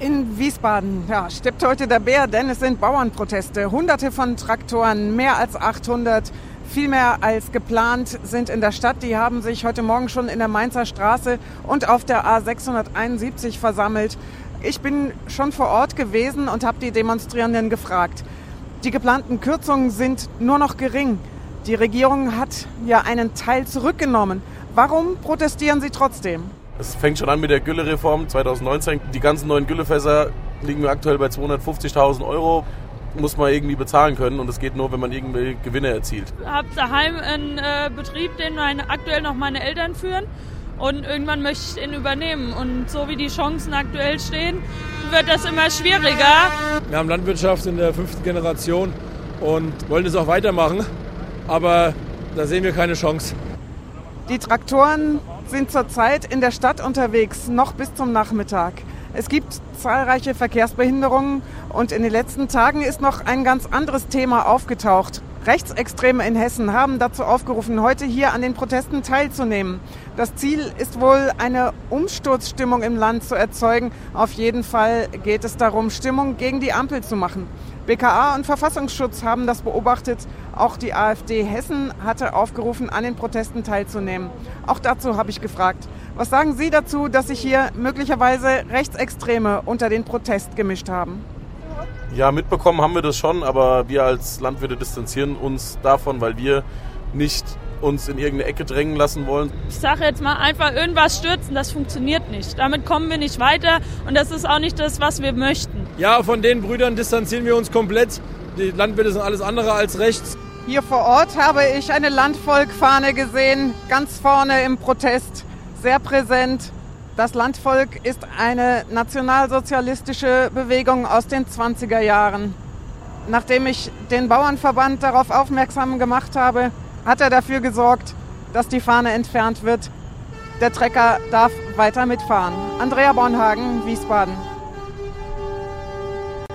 In Wiesbaden ja, steppt heute der Bär, denn es sind Bauernproteste. Hunderte von Traktoren, mehr als 800, viel mehr als geplant sind in der Stadt. Die haben sich heute Morgen schon in der Mainzer Straße und auf der A671 versammelt. Ich bin schon vor Ort gewesen und habe die Demonstrierenden gefragt. Die geplanten Kürzungen sind nur noch gering. Die Regierung hat ja einen Teil zurückgenommen. Warum protestieren sie trotzdem? Es fängt schon an mit der Güllereform 2019. Die ganzen neuen Güllefässer liegen wir aktuell bei 250.000 Euro. Muss man irgendwie bezahlen können und das geht nur, wenn man irgendwie Gewinne erzielt. Ich habe daheim einen äh, Betrieb, den meine, aktuell noch meine Eltern führen und irgendwann möchte ich den übernehmen. Und so wie die Chancen aktuell stehen, wird das immer schwieriger. Wir haben Landwirtschaft in der fünften Generation und wollen es auch weitermachen, aber da sehen wir keine Chance. Die Traktoren sind zurzeit in der Stadt unterwegs, noch bis zum Nachmittag. Es gibt zahlreiche Verkehrsbehinderungen und in den letzten Tagen ist noch ein ganz anderes Thema aufgetaucht. Rechtsextreme in Hessen haben dazu aufgerufen, heute hier an den Protesten teilzunehmen. Das Ziel ist wohl, eine Umsturzstimmung im Land zu erzeugen. Auf jeden Fall geht es darum, Stimmung gegen die Ampel zu machen. BKA und Verfassungsschutz haben das beobachtet. Auch die AfD Hessen hatte aufgerufen, an den Protesten teilzunehmen. Auch dazu habe ich gefragt. Was sagen Sie dazu, dass sich hier möglicherweise Rechtsextreme unter den Protest gemischt haben? Ja, mitbekommen haben wir das schon, aber wir als Landwirte distanzieren uns davon, weil wir nicht uns in irgendeine Ecke drängen lassen wollen. Ich sage jetzt mal einfach irgendwas stürzen, das funktioniert nicht. Damit kommen wir nicht weiter und das ist auch nicht das, was wir möchten. Ja, von den Brüdern distanzieren wir uns komplett. Die Landwirte sind alles andere als rechts. Hier vor Ort habe ich eine Landvolkfahne gesehen, ganz vorne im Protest, sehr präsent. Das Landvolk ist eine nationalsozialistische Bewegung aus den 20er Jahren. Nachdem ich den Bauernverband darauf aufmerksam gemacht habe, hat er dafür gesorgt, dass die Fahne entfernt wird. Der Trecker darf weiter mitfahren. Andrea Bornhagen, Wiesbaden.